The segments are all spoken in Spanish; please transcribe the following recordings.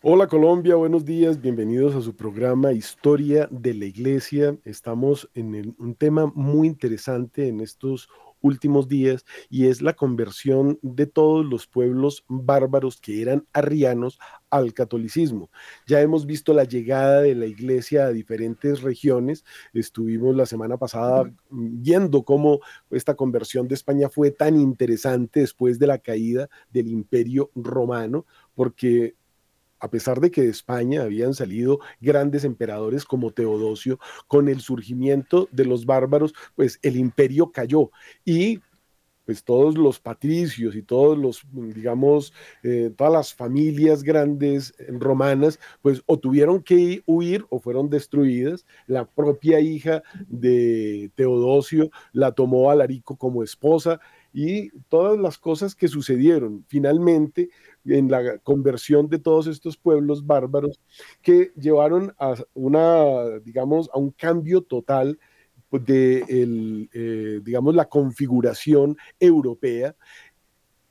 Hola Colombia, buenos días, bienvenidos a su programa Historia de la Iglesia. Estamos en un tema muy interesante en estos últimos días y es la conversión de todos los pueblos bárbaros que eran arrianos al catolicismo. Ya hemos visto la llegada de la iglesia a diferentes regiones. Estuvimos la semana pasada viendo cómo esta conversión de España fue tan interesante después de la caída del imperio romano, porque a pesar de que de España habían salido grandes emperadores como Teodosio, con el surgimiento de los bárbaros, pues el imperio cayó y pues todos los patricios y todos los, digamos, eh, todas las familias grandes romanas, pues o tuvieron que huir o fueron destruidas. La propia hija de Teodosio la tomó Alarico como esposa y todas las cosas que sucedieron. Finalmente en la conversión de todos estos pueblos bárbaros que llevaron a una, digamos, a un cambio total de el, eh, digamos, la configuración europea,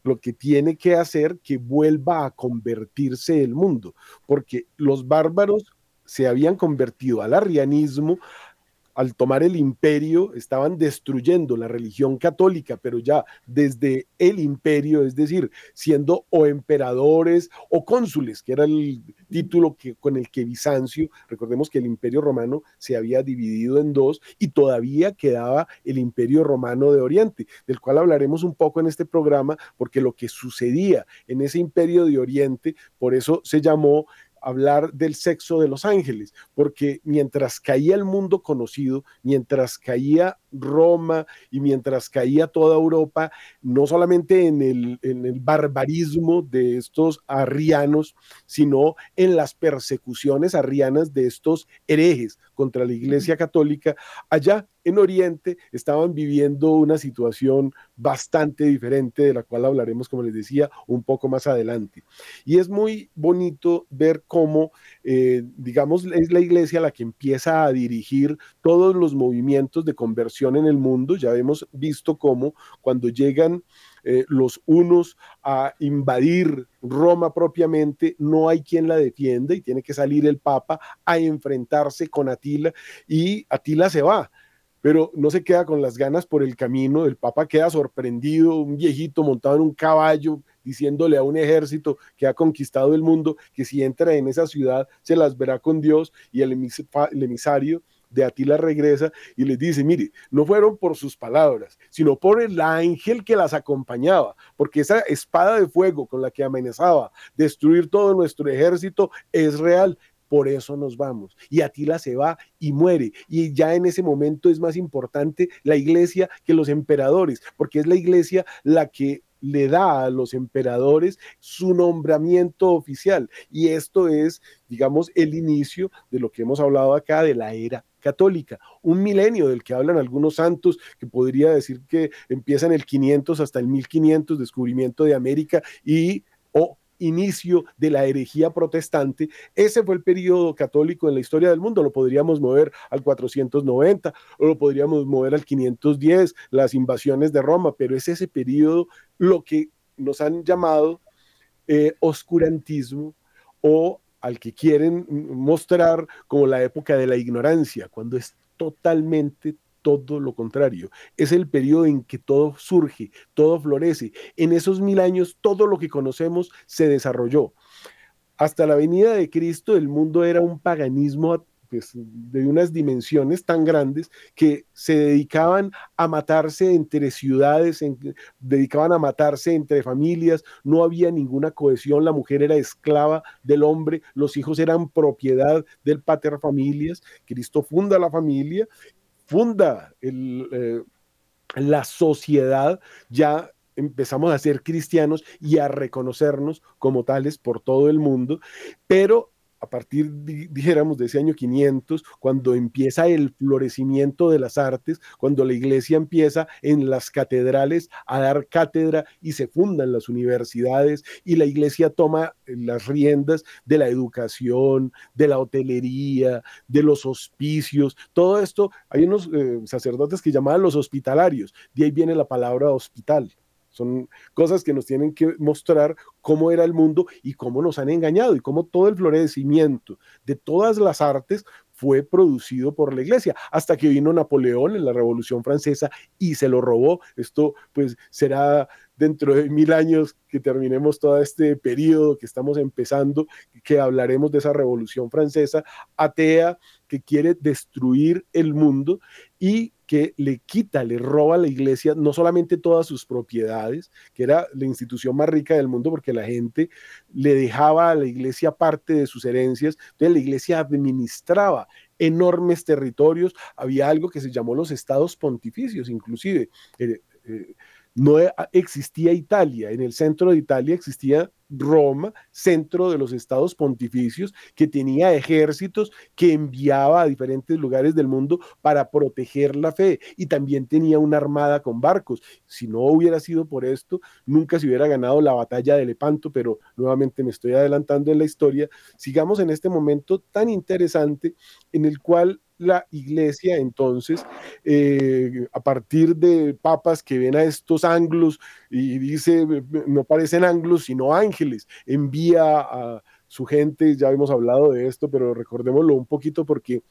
lo que tiene que hacer que vuelva a convertirse el mundo, porque los bárbaros se habían convertido al arrianismo, al tomar el imperio, estaban destruyendo la religión católica, pero ya desde el imperio, es decir, siendo o emperadores o cónsules, que era el título que, con el que Bizancio, recordemos que el imperio romano se había dividido en dos y todavía quedaba el imperio romano de Oriente, del cual hablaremos un poco en este programa, porque lo que sucedía en ese imperio de Oriente, por eso se llamó hablar del sexo de los ángeles, porque mientras caía el mundo conocido, mientras caía Roma y mientras caía toda Europa, no solamente en el, en el barbarismo de estos arrianos, sino en las persecuciones arrianas de estos herejes contra la Iglesia Católica, allá en Oriente estaban viviendo una situación bastante diferente de la cual hablaremos, como les decía, un poco más adelante. Y es muy bonito ver cómo, eh, digamos, es la iglesia la que empieza a dirigir todos los movimientos de conversión en el mundo. Ya hemos visto cómo cuando llegan eh, los unos a invadir Roma propiamente, no hay quien la defienda y tiene que salir el Papa a enfrentarse con Atila y Atila se va pero no se queda con las ganas por el camino, el Papa queda sorprendido, un viejito montado en un caballo, diciéndole a un ejército que ha conquistado el mundo que si entra en esa ciudad se las verá con Dios y el, emisario de Atila regresa y les dice, mire, no fueron por sus palabras, sino por el ángel que las acompañaba, porque esa espada de fuego con la que amenazaba destruir todo nuestro ejército es real, por eso nos vamos. Y Atila se va y muere. Y ya en ese momento es más importante la iglesia que los emperadores, porque es la iglesia la que le da a los emperadores su nombramiento oficial. Y esto es, digamos, el inicio de lo que hemos hablado acá de la era católica, un milenio del que hablan algunos santos, que podría decir que empieza en el 500 hasta el 1500, descubrimiento de América y o inicio de la herejía protestante. Ese fue el periodo católico en la historia del mundo. Lo podríamos mover al 490 o lo podríamos mover al 510, las invasiones de Roma, pero es ese periodo lo que nos han llamado eh, oscurantismo o al que quieren mostrar como la época de la ignorancia, cuando es totalmente, todo lo contrario. Es el periodo en que todo surge, todo florece. En esos mil años todo lo que conocemos se desarrolló. Hasta la venida de Cristo el mundo era un paganismo pues, de unas dimensiones tan grandes que se dedicaban a matarse entre ciudades, dedicaban a matarse entre familias, no había ninguna cohesión, la mujer era esclava del hombre, los hijos eran propiedad del pater familias, Cristo funda la familia funda eh, la sociedad, ya empezamos a ser cristianos y a reconocernos como tales por todo el mundo, pero a partir, dijéramos, de ese año 500, cuando empieza el florecimiento de las artes, cuando la iglesia empieza en las catedrales a dar cátedra y se fundan las universidades y la iglesia toma las riendas de la educación, de la hotelería, de los hospicios, todo esto, hay unos eh, sacerdotes que llamaban los hospitalarios, de ahí viene la palabra hospital son cosas que nos tienen que mostrar cómo era el mundo y cómo nos han engañado y cómo todo el florecimiento de todas las artes fue producido por la iglesia, hasta que vino Napoleón en la Revolución Francesa y se lo robó. Esto pues será dentro de mil años que terminemos todo este periodo que estamos empezando, que hablaremos de esa Revolución Francesa atea que quiere destruir el mundo y que le quita, le roba a la iglesia no solamente todas sus propiedades, que era la institución más rica del mundo porque la gente le dejaba a la iglesia parte de sus herencias, entonces la iglesia administraba enormes territorios, había algo que se llamó los estados pontificios, inclusive. Eh, eh, no e, existía Italia, en el centro de Italia existía Roma, centro de los estados pontificios, que tenía ejércitos que enviaba a diferentes lugares del mundo para proteger la fe y también tenía una armada con barcos. Si no hubiera sido por esto, nunca se hubiera ganado la batalla de Lepanto, pero nuevamente me estoy adelantando en la historia. Sigamos en este momento tan interesante en el cual la iglesia entonces, eh, a partir de papas que ven a estos anglos y dice, no parecen anglos, sino ángeles, envía a su gente, ya hemos hablado de esto, pero recordémoslo un poquito porque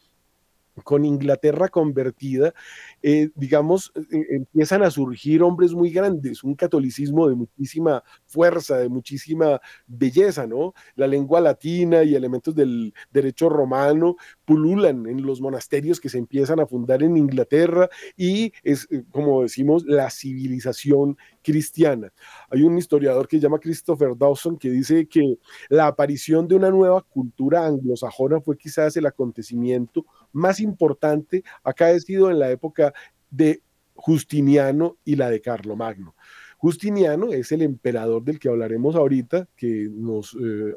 con Inglaterra convertida, eh, digamos, eh, empiezan a surgir hombres muy grandes, un catolicismo de muchísima fuerza, de muchísima belleza, ¿no? La lengua latina y elementos del derecho romano pululan en los monasterios que se empiezan a fundar en Inglaterra y es, eh, como decimos, la civilización cristiana. Hay un historiador que se llama Christopher Dawson que dice que la aparición de una nueva cultura anglosajona fue quizás el acontecimiento más importante acaecido en la época de Justiniano y la de Carlomagno. Justiniano es el emperador del que hablaremos ahorita, que nos eh,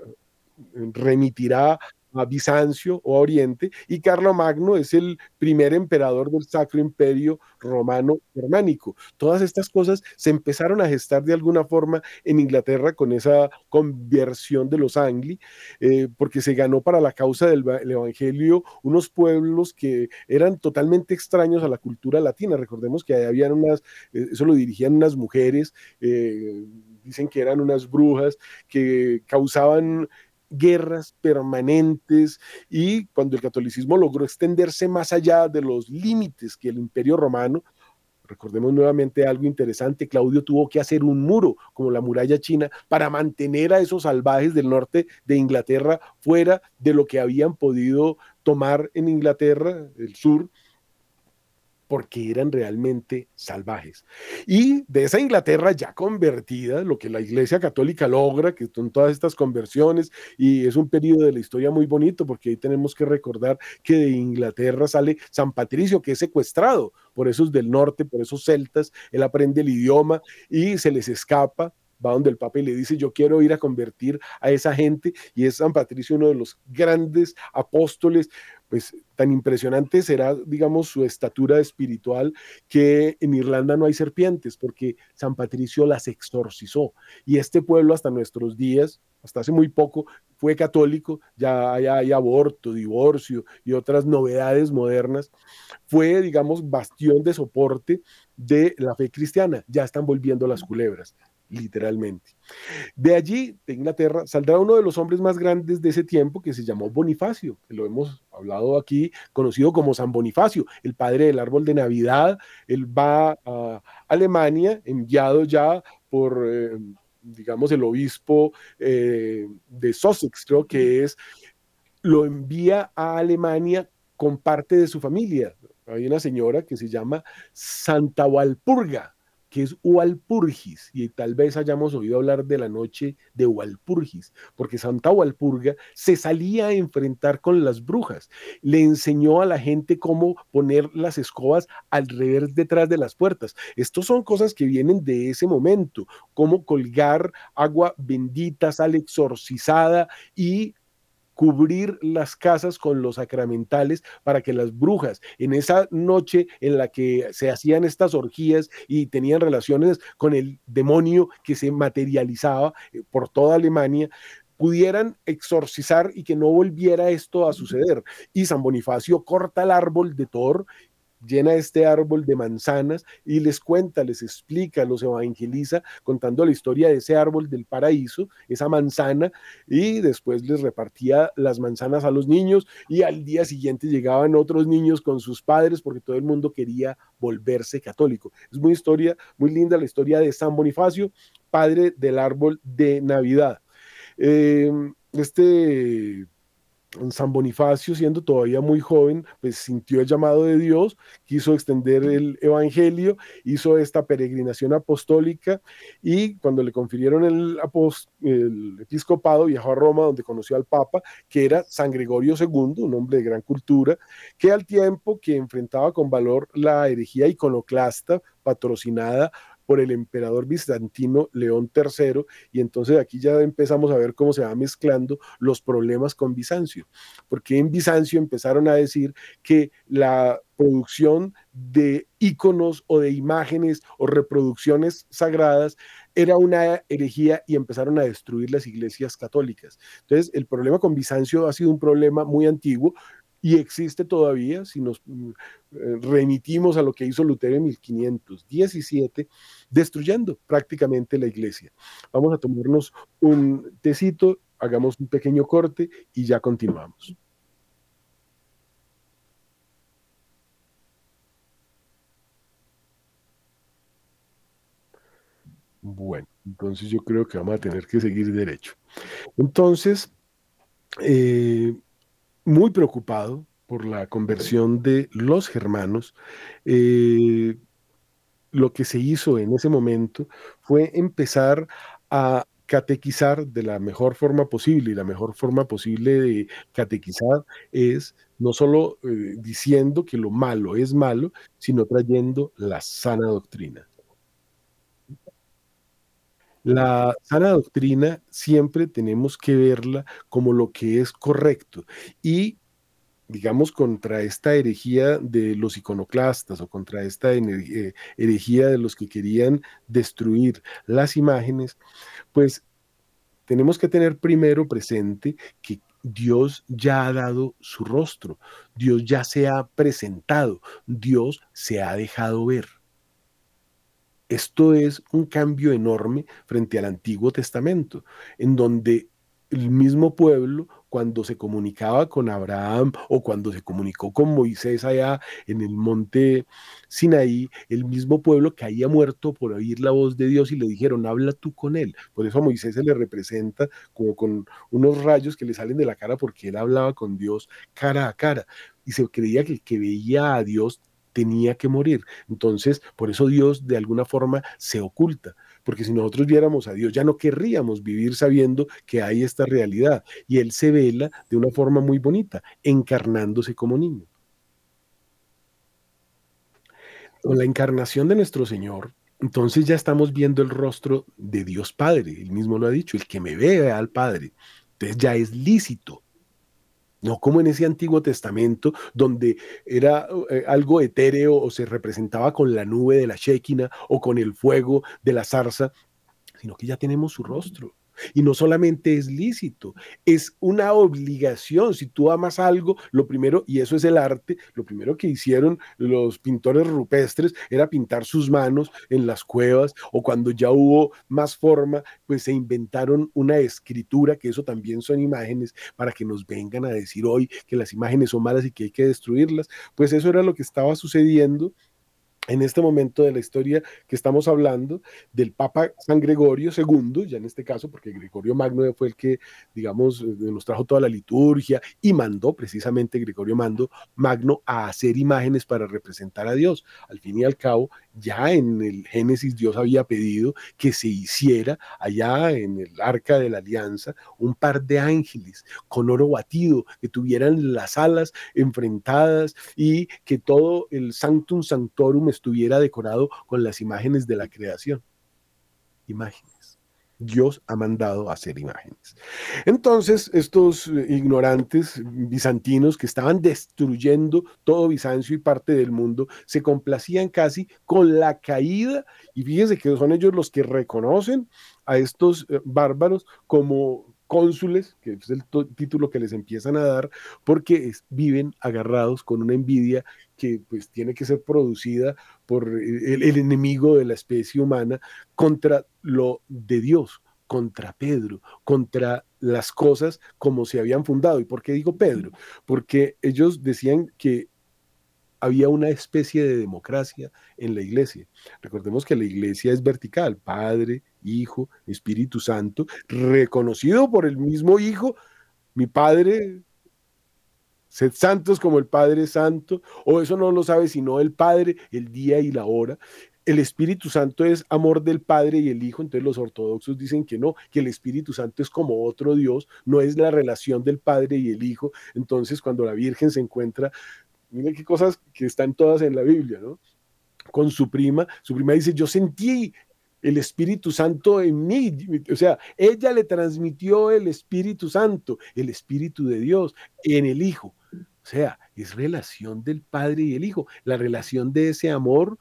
remitirá a Bizancio o a Oriente, y Carlomagno es el primer emperador del Sacro Imperio Romano Germánico. Todas estas cosas se empezaron a gestar de alguna forma en Inglaterra con esa conversión de los Angli, eh, porque se ganó para la causa del Evangelio unos pueblos que eran totalmente extraños a la cultura latina. Recordemos que habían unas, eh, eso lo dirigían unas mujeres, eh, dicen que eran unas brujas que causaban guerras permanentes y cuando el catolicismo logró extenderse más allá de los límites que el imperio romano, recordemos nuevamente algo interesante, Claudio tuvo que hacer un muro como la muralla china para mantener a esos salvajes del norte de Inglaterra fuera de lo que habían podido tomar en Inglaterra, el sur, porque eran realmente salvajes. Y de esa Inglaterra ya convertida, lo que la Iglesia Católica logra, que son todas estas conversiones, y es un periodo de la historia muy bonito, porque ahí tenemos que recordar que de Inglaterra sale San Patricio, que es secuestrado por esos del norte, por esos celtas, él aprende el idioma y se les escapa va donde el Papa y le dice, yo quiero ir a convertir a esa gente, y es San Patricio uno de los grandes apóstoles, pues tan impresionante será, digamos, su estatura espiritual que en Irlanda no hay serpientes, porque San Patricio las exorcizó. Y este pueblo hasta nuestros días, hasta hace muy poco, fue católico, ya hay, hay aborto, divorcio y otras novedades modernas, fue, digamos, bastión de soporte de la fe cristiana. Ya están volviendo las culebras literalmente. De allí, de Inglaterra, saldrá uno de los hombres más grandes de ese tiempo que se llamó Bonifacio, que lo hemos hablado aquí, conocido como San Bonifacio, el padre del árbol de Navidad. Él va a Alemania, enviado ya por, eh, digamos, el obispo eh, de Sussex, creo que es, lo envía a Alemania con parte de su familia. Hay una señora que se llama Santa Walpurga, que es Walpurgis, y tal vez hayamos oído hablar de la noche de Walpurgis, porque Santa Walpurga se salía a enfrentar con las brujas, le enseñó a la gente cómo poner las escobas al revés detrás de las puertas. Estos son cosas que vienen de ese momento, cómo colgar agua bendita, sal exorcizada y cubrir las casas con los sacramentales para que las brujas en esa noche en la que se hacían estas orgías y tenían relaciones con el demonio que se materializaba eh, por toda Alemania, pudieran exorcizar y que no volviera esto a suceder. Y San Bonifacio corta el árbol de Thor llena este árbol de manzanas y les cuenta, les explica, los evangeliza contando la historia de ese árbol del paraíso, esa manzana, y después les repartía las manzanas a los niños y al día siguiente llegaban otros niños con sus padres porque todo el mundo quería volverse católico. Es muy historia, muy linda la historia de San Bonifacio, padre del árbol de Navidad. Eh, este San Bonifacio, siendo todavía muy joven, pues sintió el llamado de Dios, quiso extender el Evangelio, hizo esta peregrinación apostólica y cuando le confirieron el, el episcopado viajó a Roma donde conoció al Papa, que era San Gregorio II, un hombre de gran cultura, que al tiempo que enfrentaba con valor la herejía iconoclasta patrocinada por el emperador bizantino León III, y entonces aquí ya empezamos a ver cómo se va mezclando los problemas con Bizancio, porque en Bizancio empezaron a decir que la producción de íconos o de imágenes o reproducciones sagradas era una herejía y empezaron a destruir las iglesias católicas. Entonces, el problema con Bizancio ha sido un problema muy antiguo y existe todavía, si nos mm, eh, remitimos a lo que hizo Lutero en 1517, destruyendo prácticamente la iglesia. Vamos a tomarnos un tecito, hagamos un pequeño corte y ya continuamos. Bueno, entonces yo creo que vamos a tener que seguir derecho. Entonces, eh, muy preocupado por la conversión de los germanos, eh, lo que se hizo en ese momento fue empezar a catequizar de la mejor forma posible y la mejor forma posible de catequizar es no solo eh, diciendo que lo malo es malo, sino trayendo la sana doctrina. La sana doctrina siempre tenemos que verla como lo que es correcto y digamos, contra esta herejía de los iconoclastas o contra esta eh, herejía de los que querían destruir las imágenes, pues tenemos que tener primero presente que Dios ya ha dado su rostro, Dios ya se ha presentado, Dios se ha dejado ver. Esto es un cambio enorme frente al Antiguo Testamento, en donde el mismo pueblo, cuando se comunicaba con Abraham o cuando se comunicó con Moisés allá en el monte Sinaí, el mismo pueblo caía muerto por oír la voz de Dios y le dijeron, habla tú con él. Por eso a Moisés se le representa como con unos rayos que le salen de la cara porque él hablaba con Dios cara a cara. Y se creía que el que veía a Dios tenía que morir. Entonces, por eso Dios de alguna forma se oculta, porque si nosotros viéramos a Dios, ya no querríamos vivir sabiendo que hay esta realidad. Y Él se vela de una forma muy bonita, encarnándose como niño. Con la encarnación de nuestro Señor, entonces ya estamos viendo el rostro de Dios Padre, él mismo lo ha dicho, el que me vea al Padre. Entonces ya es lícito no como en ese Antiguo Testamento, donde era eh, algo etéreo o se representaba con la nube de la Shekinah o con el fuego de la zarza, sino que ya tenemos su rostro. Y no solamente es lícito, es una obligación. Si tú amas algo, lo primero, y eso es el arte, lo primero que hicieron los pintores rupestres era pintar sus manos en las cuevas o cuando ya hubo más forma, pues se inventaron una escritura, que eso también son imágenes, para que nos vengan a decir hoy que las imágenes son malas y que hay que destruirlas. Pues eso era lo que estaba sucediendo en este momento de la historia que estamos hablando del Papa San Gregorio II, ya en este caso, porque Gregorio Magno fue el que, digamos, eh, nos trajo toda la liturgia y mandó precisamente Gregorio Mando, Magno a hacer imágenes para representar a Dios. Al fin y al cabo, ya en el Génesis Dios había pedido que se hiciera allá en el arca de la alianza un par de ángeles con oro batido, que tuvieran las alas enfrentadas y que todo el Sanctum Sanctorum estuviera decorado con las imágenes de la creación. Imágenes. Dios ha mandado hacer imágenes. Entonces, estos eh, ignorantes bizantinos que estaban destruyendo todo Bizancio y parte del mundo, se complacían casi con la caída, y fíjense que son ellos los que reconocen a estos eh, bárbaros como cónsules, que es el título que les empiezan a dar, porque viven agarrados con una envidia que pues tiene que ser producida por el, enemigo de la especie humana contra lo de Dios, contra Pedro, contra las cosas como se habían fundado. ¿Y por qué digo Pedro? Porque ellos decían que había una especie de democracia en la iglesia. Recordemos que la iglesia es vertical, Padre, Hijo, Espíritu Santo, reconocido por el mismo Hijo, mi Padre, sed santos como el Padre Santo, o eso no lo sabe sino el Padre, el día y la hora. El Espíritu Santo es amor del Padre y el Hijo, entonces los ortodoxos dicen que no, que el Espíritu Santo es como otro Dios, no es la relación del Padre y el Hijo. Entonces cuando la Virgen se encuentra Miren qué cosas que están todas en la Biblia, ¿no? Con su prima, su prima dice, yo sentí el Espíritu Santo en mí, o sea, ella le transmitió el Espíritu Santo, el Espíritu de Dios en el Hijo. O sea, es relación del Padre y el Hijo, la relación de ese amor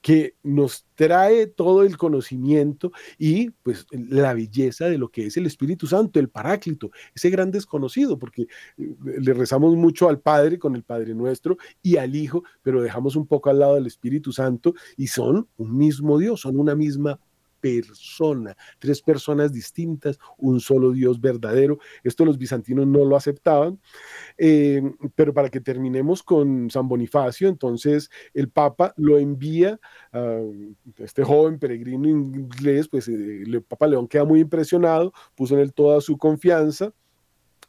que nos trae todo el conocimiento y pues la belleza de lo que es el Espíritu Santo, el Paráclito, ese gran desconocido, porque eh, le rezamos mucho al Padre con el Padre nuestro y al Hijo, pero dejamos un poco al lado del Espíritu Santo y son un mismo Dios, son una misma persona, tres personas distintas, un solo Dios verdadero. Esto los bizantinos no lo aceptaban, eh, pero para que terminemos con San Bonifacio, entonces el Papa lo envía a este joven peregrino inglés, pues eh, el Papa León queda muy impresionado, puso en él toda su confianza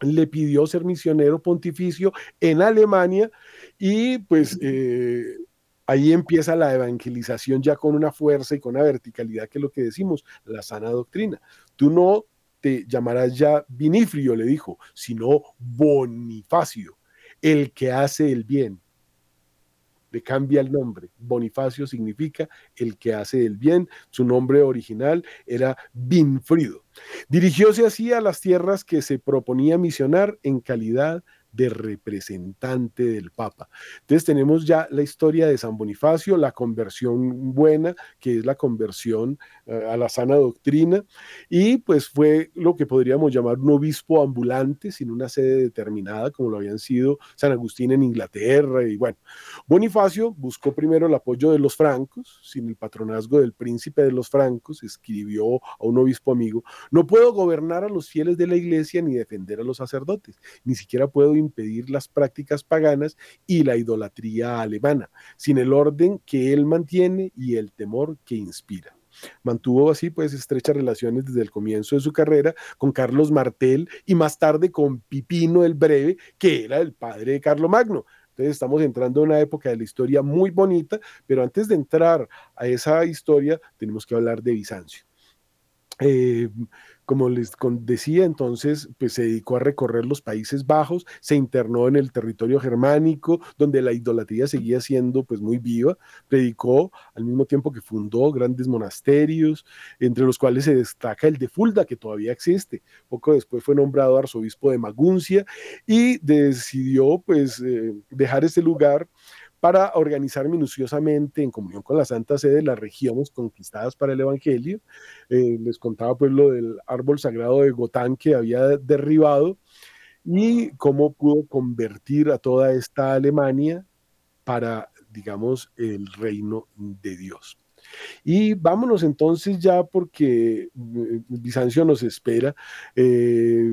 le pidió ser misionero pontificio en Alemania y pues eh, ahí empieza la evangelización ya con una fuerza y con una verticalidad que es lo que decimos, la sana doctrina. Tú no te llamarás ya Vinifrio, le dijo, sino Bonifacio, el que hace el bien. Le cambia el nombre. Bonifacio significa el que hace el bien. Su nombre original era Binfrido. Dirigióse así a las tierras que se proponía misionar en calidad de representante del Papa. Entonces tenemos ya la historia de San Bonifacio, la conversión buena, que es la conversión eh, a la sana doctrina, y pues fue lo que podríamos llamar un obispo ambulante, sin una sede determinada, como lo habían sido San Agustín en Inglaterra, y bueno, Bonifacio buscó primero el apoyo de los francos, sin el patronazgo del príncipe de los francos, escribió a un obispo amigo, no puedo gobernar a los fieles de la iglesia ni defender a los sacerdotes, ni siquiera puedo impedir las prácticas paganas y la idolatría alemana, sin el orden que él mantiene y el temor que inspira. Mantuvo así pues estrechas relaciones desde el comienzo de su carrera con Carlos Martel y más tarde con Pipino el Breve, que era el padre de Carlo Magno. Entonces estamos entrando en una época de la historia muy bonita, pero antes de entrar a esa historia tenemos que hablar de Bizancio. Eh, como les decía, entonces pues se dedicó a recorrer los Países Bajos, se internó en el territorio germánico, donde la idolatría seguía siendo pues muy viva, predicó al mismo tiempo que fundó grandes monasterios, entre los cuales se destaca el de Fulda, que todavía existe. Poco después fue nombrado arzobispo de Maguncia y decidió pues eh, dejar ese lugar para organizar minuciosamente en comunión con la Santa Sede las regiones conquistadas para el Evangelio. Eh, les contaba pues lo del árbol sagrado de Gotán que había derribado y cómo pudo convertir a toda esta Alemania para, digamos, el reino de Dios. Y vámonos entonces ya porque eh, Bizancio nos espera. Eh,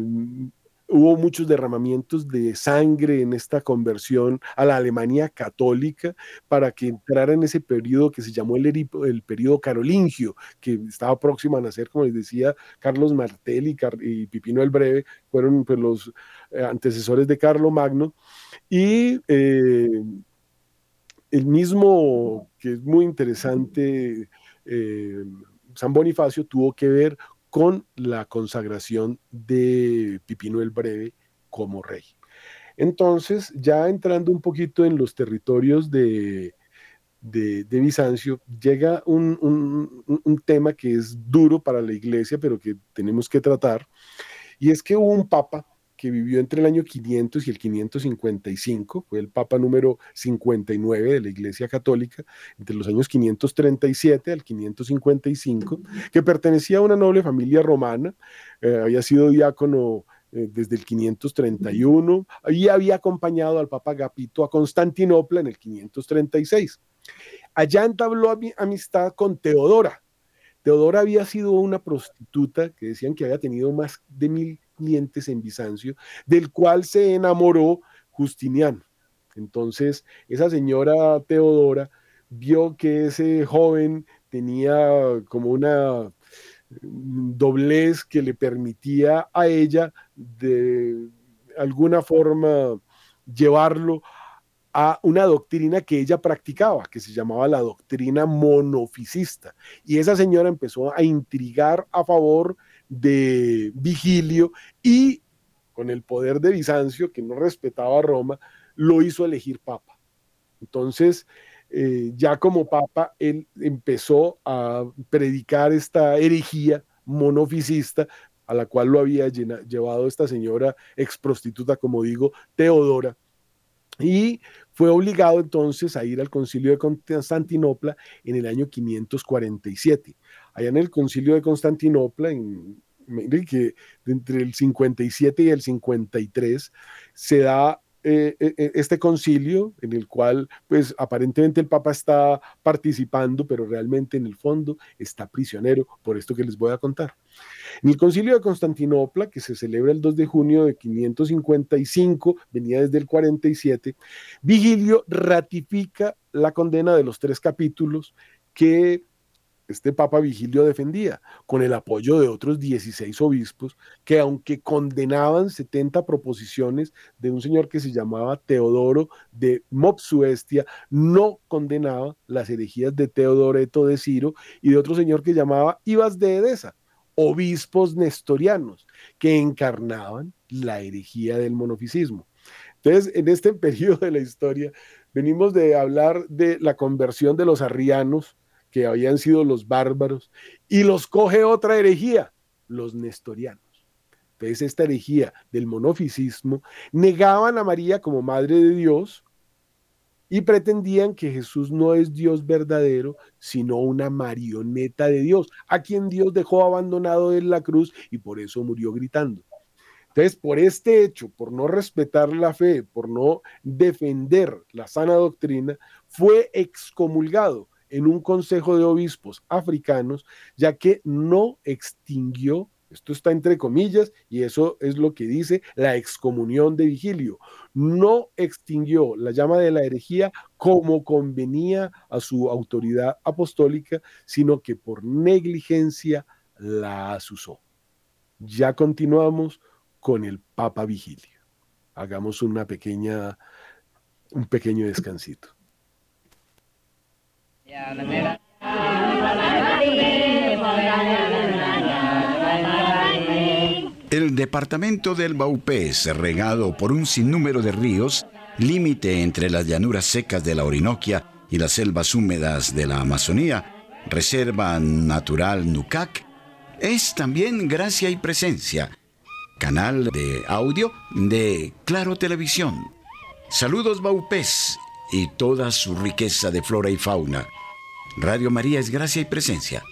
hubo muchos derramamientos de sangre en esta conversión a la Alemania católica para que entrara en ese periodo que se llamó el, el periodo carolingio, que estaba próximo a nacer, como les decía, Carlos Martel y, Pipino el Breve, fueron pues, los eh, antecesores de Carlo Magno. Y eh, el mismo, que es muy interesante, eh, San Bonifacio tuvo que ver con la consagración de Pipino el Breve como rey. Entonces, ya entrando un poquito en los territorios de, de, Bizancio, llega un, un, tema que es duro para la iglesia, pero que tenemos que tratar, y es que hubo un papa que vivió entre el año 500 y el 555, fue el papa número 59 de la Iglesia Católica, entre los años 537 al 555, que pertenecía a una noble familia romana, eh, había sido diácono eh, desde el 531 y había acompañado al Papa Agapito a Constantinopla en el 536. Allá entabló amistad con Teodora. Teodora había sido una prostituta que decían que había tenido más de mil clientes en Bizancio, del cual se enamoró Justiniano. Entonces, esa señora Teodora vio que ese joven tenía como una doblez que le permitía a ella de alguna forma llevarlo a una doctrina que ella practicaba, que se llamaba la doctrina monofisista. Y esa señora empezó a intrigar a favor de Vigilio y con el poder de Bizancio, que no respetaba a Roma, lo hizo elegir papa. Entonces, eh, ya como papa, él empezó a predicar esta herejía monofisista a la cual lo había llevado esta señora ex prostituta, como digo, Teodora. Y fue obligado entonces a ir al concilio de Constantinopla en el año 547. Allá en el concilio de Constantinopla, en, que entre el 57 y el 53 se da eh, eh, eh, este concilio en el cual, pues aparentemente el Papa está participando, pero realmente en el fondo está prisionero, por esto que les voy a contar. En el concilio de Constantinopla, que se celebra el 2 de junio de 555, venía desde el 47, Vigilio ratifica la condena de los tres capítulos que este Papa Vigilio defendía, con el apoyo de otros 16 obispos, que aunque condenaban 70 proposiciones de un señor que se llamaba Teodoro de Mopsuestia, no condenaba las herejías de Teodoreto de Ciro y de otro señor que llamaba Ibas de Edesa, obispos nestorianos, que encarnaban la herejía del monofisismo. Entonces, en este periodo de la historia, venimos de hablar de la conversión de los arrianos, que habían sido los bárbaros, y los coge otra herejía, los nestorianos. Entonces, esta herejía del monofisismo negaban a María como madre de Dios y pretendían que Jesús no es Dios verdadero, sino una marioneta de Dios, a quien Dios dejó abandonado en la cruz y por eso murió gritando. Entonces, por este hecho, por no respetar la fe, por no defender la sana doctrina, fue excomulgado en un consejo de obispos africanos, ya que no extinguió, esto está entre comillas, y eso es lo que dice la excomunión de Vigilio, no extinguió la llama de la herejía como convenía a su autoridad apostólica, sino que por negligencia la asusó. Ya continuamos con el Papa Vigilio. Hagamos una pequeña, un pequeño descansito. El departamento del Baupés, regado por un sinnúmero de ríos, límite entre las llanuras secas de la Orinoquia y las selvas húmedas de la Amazonía, Reserva Natural Nucac, es también gracia y presencia, canal de audio de Claro Televisión. Saludos Baupés y toda su riqueza de flora y fauna. Radio María es Gracia y Presencia.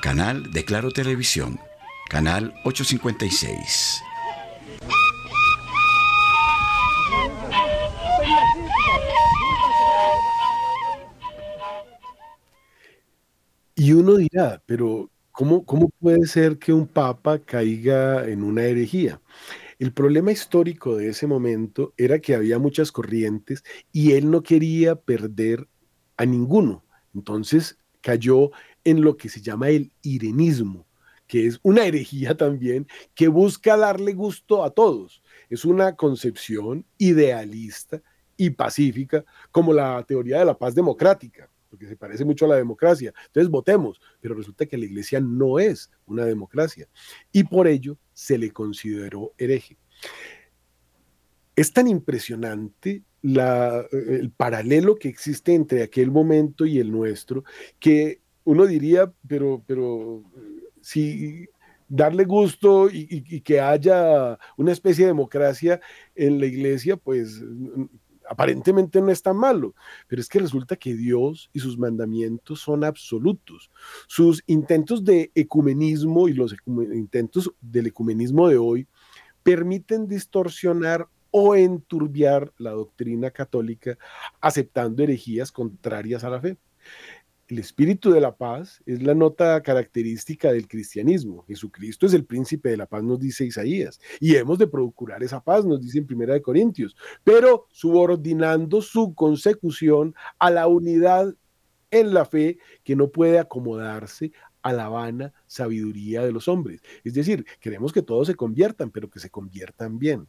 Canal de Claro Televisión. Canal 856. Y uno dirá, pero ¿cómo, ¿cómo puede ser que un papa caiga en una herejía? El problema histórico de ese momento era que había muchas corrientes y él no quería perder a ninguno. Entonces cayó en lo que se llama el irenismo, que es una herejía también que busca darle gusto a todos. Es una concepción idealista y pacífica como la teoría de la paz democrática, porque se parece mucho a la democracia. Entonces votemos, pero resulta que la iglesia no es una democracia y por ello se le consideró hereje. Es tan impresionante el paralelo que existe entre aquel momento y el nuestro, que uno diría, pero, pero si darle gusto y, que haya una especie de democracia en la iglesia, pues aparentemente no es tan malo, pero es que resulta que Dios y sus mandamientos son absolutos. Sus intentos de ecumenismo y los intentos del ecumenismo de hoy permiten distorsionar o enturbiar la doctrina católica aceptando herejías contrarias a la fe. El espíritu de la paz es la nota característica del cristianismo. Jesucristo es el príncipe de la paz, nos dice Isaías, y hemos de procurar esa paz, nos dice en Primera de Corintios, pero subordinando su consecución a la unidad en la fe que no puede acomodarse a la vana sabiduría de los hombres. Es decir, queremos que todos se conviertan, pero que se conviertan bien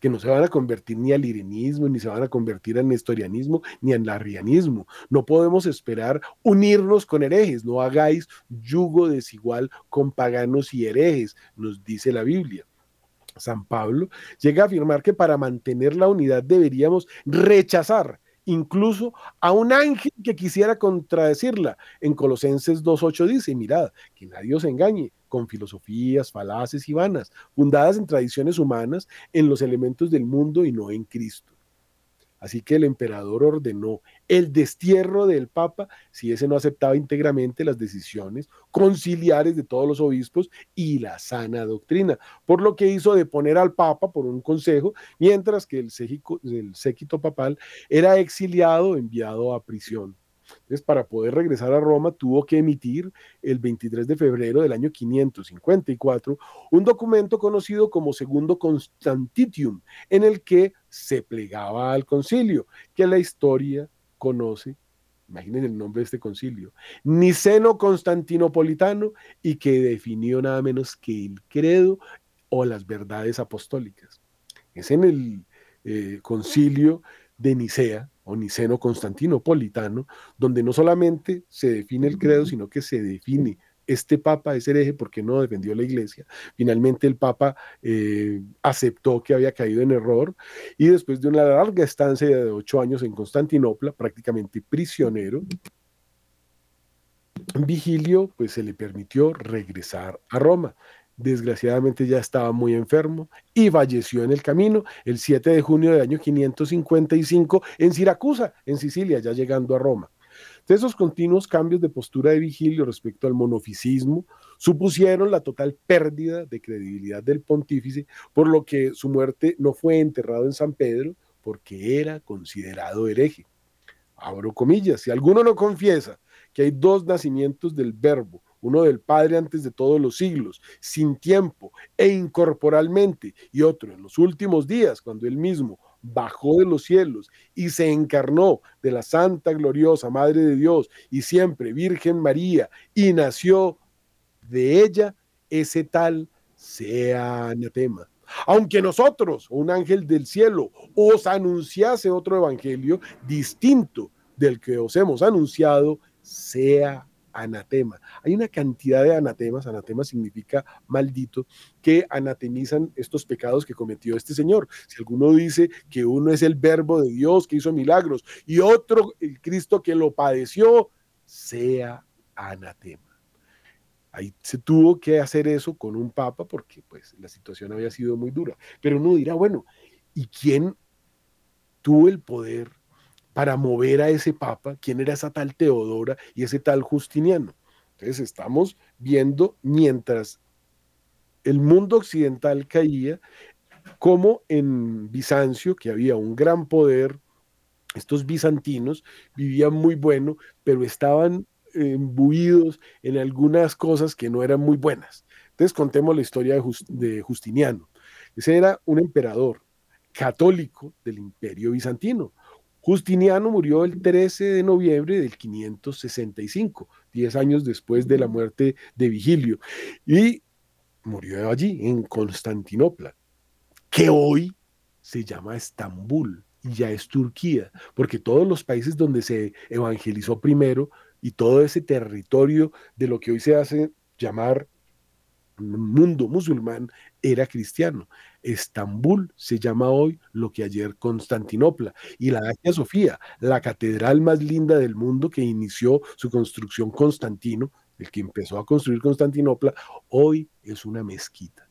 que no se van a convertir ni al irenismo, ni se van a convertir al nestorianismo, ni al arrianismo. No podemos esperar unirnos con herejes, no hagáis yugo desigual con paganos y herejes, nos dice la Biblia. San Pablo llega a afirmar que para mantener la unidad deberíamos rechazar incluso a un ángel que quisiera contradecirla. En Colosenses 2.8 dice, mirad, que nadie os engañe con filosofías falaces y vanas, fundadas en tradiciones humanas, en los elementos del mundo y no en Cristo. Así que el emperador ordenó el destierro del Papa si ese no aceptaba íntegramente las decisiones conciliares de todos los obispos y la sana doctrina, por lo que hizo de poner al Papa por un consejo, mientras que el séquito papal era exiliado, enviado a prisión. Entonces, para poder regresar a Roma, tuvo que emitir el 23 de febrero del año 554 un documento conocido como Segundo Constantitium, en el que se plegaba al concilio, que la historia conoce imaginen el nombre de este concilio, Niceno Constantinopolitano, y que definió nada menos que el credo o las verdades apostólicas. Es en el eh, concilio de Nicea, o niceno constantinopolitano, donde no solamente se define el credo, sino que se define este papa es hereje porque no defendió la iglesia. Finalmente el papa eh, aceptó que había caído en error y después de una larga estancia de ocho años en Constantinopla, prácticamente prisionero, Vigilio pues se le permitió regresar a Roma desgraciadamente ya estaba muy enfermo y falleció en el camino el 7 de junio del año 555 en Siracusa, en Sicilia, ya llegando a Roma. Esos continuos cambios de postura de Vigilio respecto al monofisismo supusieron la total pérdida de credibilidad del pontífice, por lo que su muerte no fue enterrado en San Pedro porque era considerado hereje. Abro comillas, si alguno no confiesa que hay dos nacimientos del verbo, uno del Padre antes de todos los siglos, sin tiempo e incorporalmente, y otro en los últimos días, cuando él mismo bajó de los cielos y se encarnó de la Santa Gloriosa Madre de Dios y siempre Virgen María y nació de ella, ese tal sea anatema. Aunque nosotros, un ángel del cielo, os anunciase otro evangelio distinto del que os hemos anunciado, sea anatema. Hay una cantidad de anatemas, anatema significa maldito, que anatemizan estos pecados que cometió este señor. Si alguno dice que uno es el verbo de Dios que hizo milagros y otro el Cristo que lo padeció, sea anatema. Ahí se tuvo que hacer eso con un papa porque pues la situación había sido muy dura. Pero uno dirá, bueno, ¿y quién tuvo el poder para mover a ese papa, quién era esa tal Teodora y ese tal Justiniano. Entonces estamos viendo mientras el mundo occidental caía, como en Bizancio, que había un gran poder, estos bizantinos vivían muy bueno, pero estaban embuidos en algunas cosas que no eran muy buenas. Entonces contemos la historia de, de Justiniano. Ese era un emperador católico del imperio bizantino Justiniano murió el 13 de noviembre del 565, 10 años después de la muerte de Vigilio, y murió allí, en Constantinopla, que hoy se llama Estambul y ya es Turquía, porque todos los países donde se evangelizó primero y todo ese territorio de lo que hoy se hace llamar mundo musulmán era cristiano. Estambul se llama hoy lo que ayer Constantinopla y la Hagia Sofía, la catedral más linda del mundo que inició su construcción Constantino, el que empezó a construir Constantinopla, hoy es una mezquita.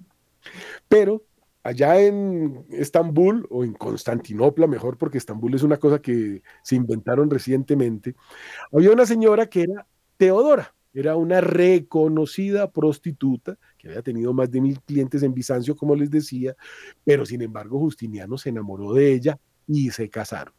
Pero allá en Estambul o en Constantinopla, mejor porque Estambul es una cosa que se inventaron recientemente, había una señora que era Teodora, era una reconocida prostituta que había tenido más de mil clientes en Bizancio, como les decía, pero sin embargo Justiniano se enamoró de ella y se casaron.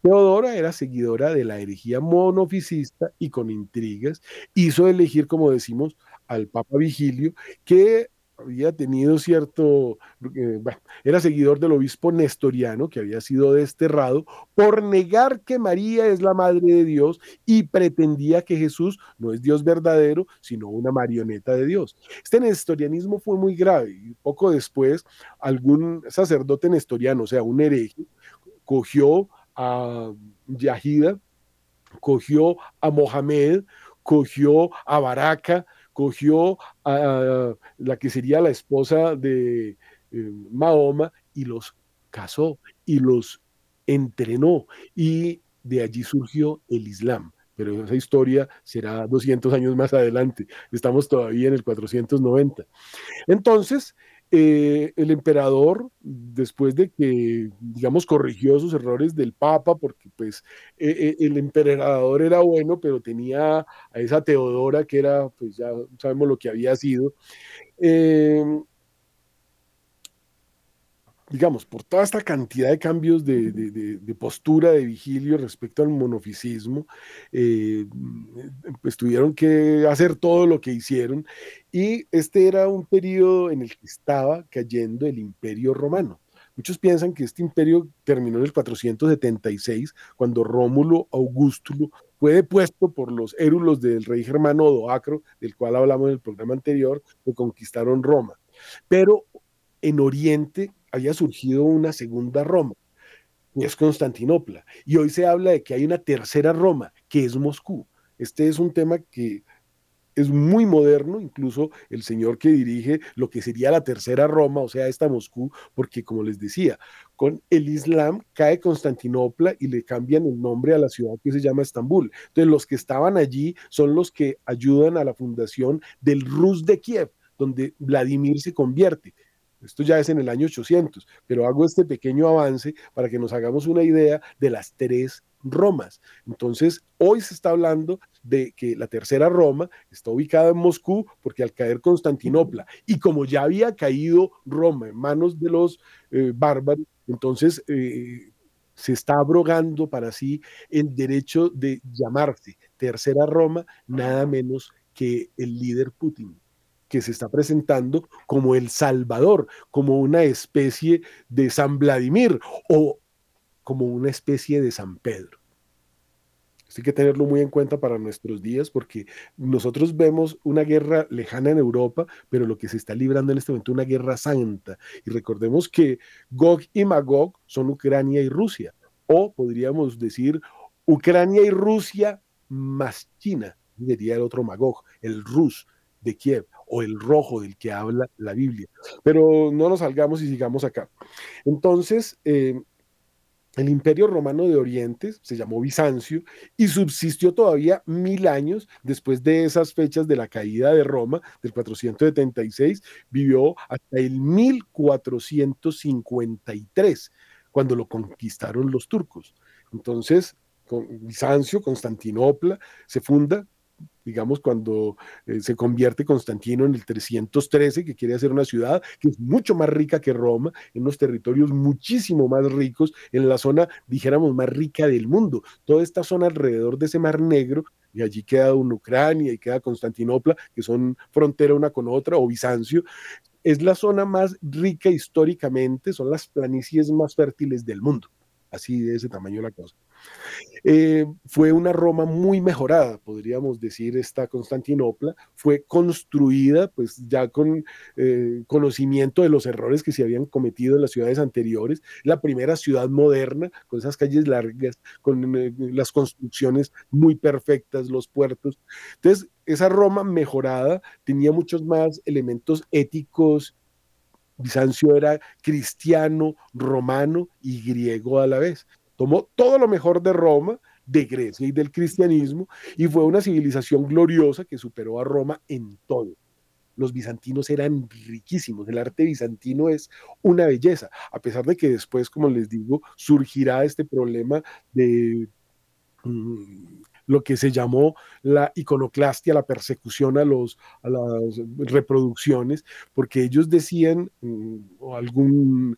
Teodora era seguidora de la herejía monofisista y con intrigas hizo elegir, como decimos, al Papa Vigilio, que había tenido cierto, eh, era seguidor del obispo nestoriano que había sido desterrado por negar que María es la madre de Dios y pretendía que Jesús no es Dios verdadero, sino una marioneta de Dios. Este nestorianismo fue muy grave y poco después algún sacerdote nestoriano, o sea, un hereje, cogió a Yahida, cogió a Mohamed, cogió a Baraka, cogió a la que sería la esposa de eh, Mahoma y los casó y los entrenó y de allí surgió el Islam. Pero esa historia será 200 años más adelante. Estamos todavía en el 490. Entonces, eh, el emperador, después de que, digamos, corrigió sus errores del Papa, porque pues e, e, el emperador era bueno, pero tenía a esa Teodora que era, pues ya sabemos lo que había sido, eh, digamos, por toda esta cantidad de cambios de, postura de Vigilio respecto al monofisismo, eh, pues tuvieron que hacer todo lo que hicieron y este era un periodo en el que estaba cayendo el imperio romano. Muchos piensan que este imperio terminó en el 476, cuando Rómulo Augustulo fue depuesto por los érulos del rey germano Odoacro, del cual hablamos en el programa anterior, que conquistaron Roma. Pero en Oriente había surgido una segunda Roma, que es Constantinopla. Y hoy se habla de que hay una tercera Roma, que es Moscú. Este es un tema que es muy moderno, incluso el señor que dirige lo que sería la tercera Roma, o sea, esta Moscú, porque como les decía, con el Islam cae Constantinopla y le cambian el nombre a la ciudad que se llama Estambul. Entonces, los que estaban allí son los que ayudan a la fundación del Rus de Kiev, donde Vladimir se convierte. Esto ya es en el año 800, pero hago este pequeño avance para que nos hagamos una idea de las tres Romas. Entonces, hoy se está hablando de que la tercera Roma está ubicada en Moscú porque al caer Constantinopla y como ya había caído Roma en manos de los eh, bárbaros, entonces eh, se está abrogando para sí el derecho de llamarse tercera Roma, nada menos que el líder Putin que se está presentando como el Salvador, como una especie de San Vladimir o como una especie de San Pedro. Hay que tenerlo muy en cuenta para nuestros días porque nosotros vemos una guerra lejana en Europa, pero lo que se está librando en este momento es una guerra santa. Y recordemos que Gog y Magog son Ucrania y Rusia, o podríamos decir Ucrania y Rusia más China, sería el otro Magog, el Rus de Kiev o el rojo del que habla la Biblia. Pero no nos salgamos y sigamos acá. Entonces, eh, el imperio romano de Oriente se llamó Bizancio y subsistió todavía mil años después de esas fechas de la caída de Roma del 476, vivió hasta el 1453, cuando lo conquistaron los turcos. Entonces, Bizancio, Constantinopla, se funda digamos, cuando eh, se convierte Constantino en el 313, que quiere hacer una ciudad que es mucho más rica que Roma, en unos territorios muchísimo más ricos, en la zona, dijéramos, más rica del mundo. Toda esta zona alrededor de ese mar negro, y allí queda una Ucrania y queda Constantinopla, que son frontera una con otra, o Bizancio, es la zona más rica históricamente, son las planicies más fértiles del mundo. Así de ese tamaño la cosa. Eh, fue una Roma muy mejorada, podríamos decir, esta Constantinopla. Fue construida pues ya con eh, conocimiento de los errores que se habían cometido en las ciudades anteriores. La primera ciudad moderna, con esas calles largas, con eh, las construcciones muy perfectas, los puertos. Entonces, esa Roma mejorada tenía muchos más elementos éticos Bizancio era cristiano, romano y griego a la vez tomó todo lo mejor de Roma, de Grecia y del cristianismo, y fue una civilización gloriosa que superó a Roma en todo. Los bizantinos eran riquísimos, el arte bizantino es una belleza, a pesar de que después, como les digo, surgirá este problema de mm, lo que se llamó la iconoclastia, la persecución a, los, las reproducciones, porque ellos decían, mm, o algún,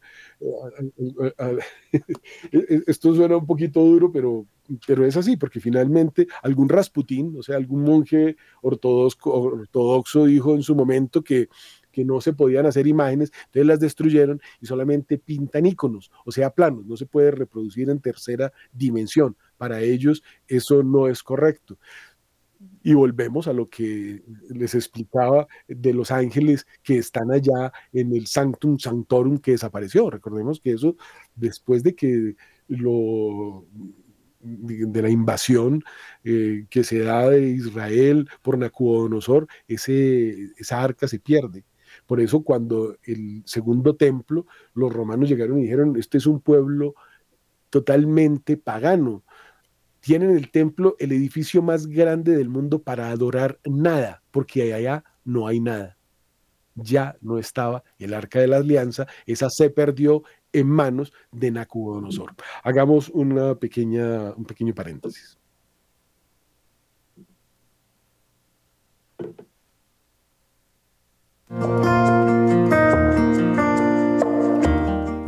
esto suena un poquito duro, pero, pero es así, porque finalmente algún Rasputín, o sea, algún monje ortodoxo, ortodoxo dijo en su momento que que no se podían hacer imágenes, entonces las destruyeron y solamente pintan iconos, o sea, planos, no se puede reproducir en tercera dimensión. Para ellos eso no es correcto. Y volvemos a lo que les explicaba de los ángeles que están allá en el Sanctum Sanctorum que desapareció. Recordemos que eso, después de que lo de la invasión eh, que se da de Israel por Nabucodonosor, ese, esa arca se pierde. Por eso cuando el segundo templo, los romanos llegaron y dijeron, este es un pueblo totalmente pagano. Tienen el templo, el edificio más grande del mundo para adorar nada, porque allá no hay nada. Ya no estaba el arca de la alianza, esa se perdió en manos de Nabucodonosor. Hagamos una pequeña, un pequeño paréntesis.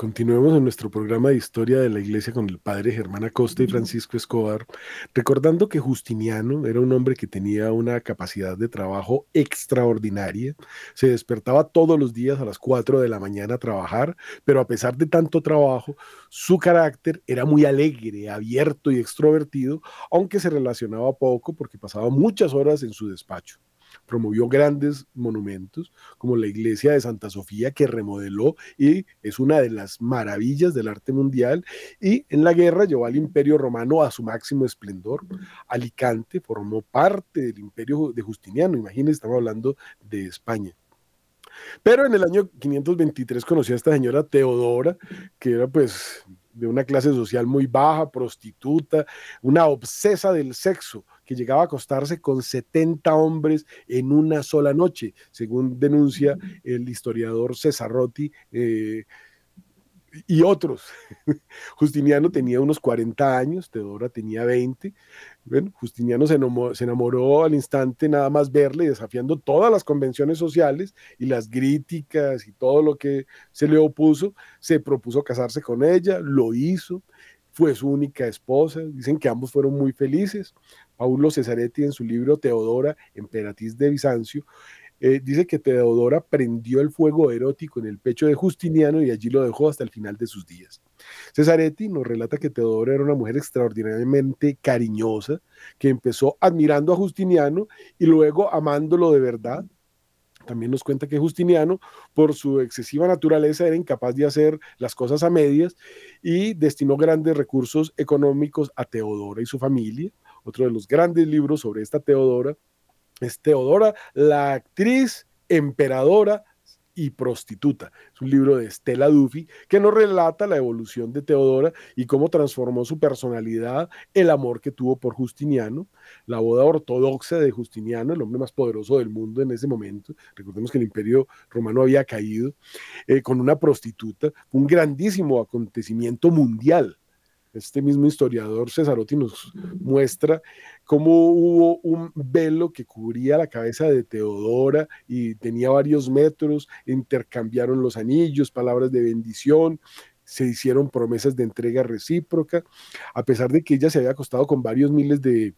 continuemos en nuestro programa de historia de la iglesia con el padre Germán Acosta y Francisco Escobar, recordando que Justiniano era un hombre que tenía una capacidad de trabajo extraordinaria, se despertaba todos los días a las 4 de la mañana a trabajar, pero a pesar de tanto trabajo, su carácter era muy alegre, abierto y extrovertido, aunque se relacionaba poco porque pasaba muchas horas en su despacho promovió grandes monumentos como la iglesia de Santa Sofía que remodeló y es una de las maravillas del arte mundial y en la guerra llevó al imperio romano a su máximo esplendor. Alicante formó parte del imperio de Justiniano, imagínense, estamos hablando de España. Pero en el año 523 conocí a esta señora Teodora, que era pues de una clase social muy baja, prostituta, una obsesa del sexo, que llegaba a acostarse con 70 hombres en una sola noche, según denuncia el historiador Cesarotti. Eh, y otros. Justiniano tenía unos 40 años, Teodora tenía 20. Bueno, Justiniano se enamoró, al instante nada más verle, desafiando todas las convenciones sociales y las críticas y todo lo que se le opuso. Se propuso casarse con ella, lo hizo, fue su única esposa. Dicen que ambos fueron muy felices. Paulo Cesaretti en su libro Teodora, emperatriz de Bizancio, eh, dice que Teodora prendió el fuego erótico en el pecho de Justiniano y allí lo dejó hasta el final de sus días. Cesaretti nos relata que Teodora era una mujer extraordinariamente cariñosa, que empezó admirando a Justiniano y luego amándolo de verdad. También nos cuenta que Justiniano, por su excesiva naturaleza, era incapaz de hacer las cosas a medias y destinó grandes recursos económicos a Teodora y su familia. Otro de los grandes libros sobre esta Teodora es Teodora, la actriz, emperadora y prostituta. Es un libro de Stella Duffy que nos relata la evolución de Teodora y cómo transformó su personalidad, el amor que tuvo por Justiniano, la boda ortodoxa de Justiniano, el hombre más poderoso del mundo en ese momento. Recordemos que el imperio romano había caído eh, con una prostituta, un grandísimo acontecimiento mundial este mismo historiador Cesarotti nos muestra cómo hubo un velo que cubría la cabeza de Teodora y tenía varios metros, intercambiaron los anillos, palabras de bendición, se hicieron promesas de entrega recíproca, a pesar de que ella se había acostado con varios miles de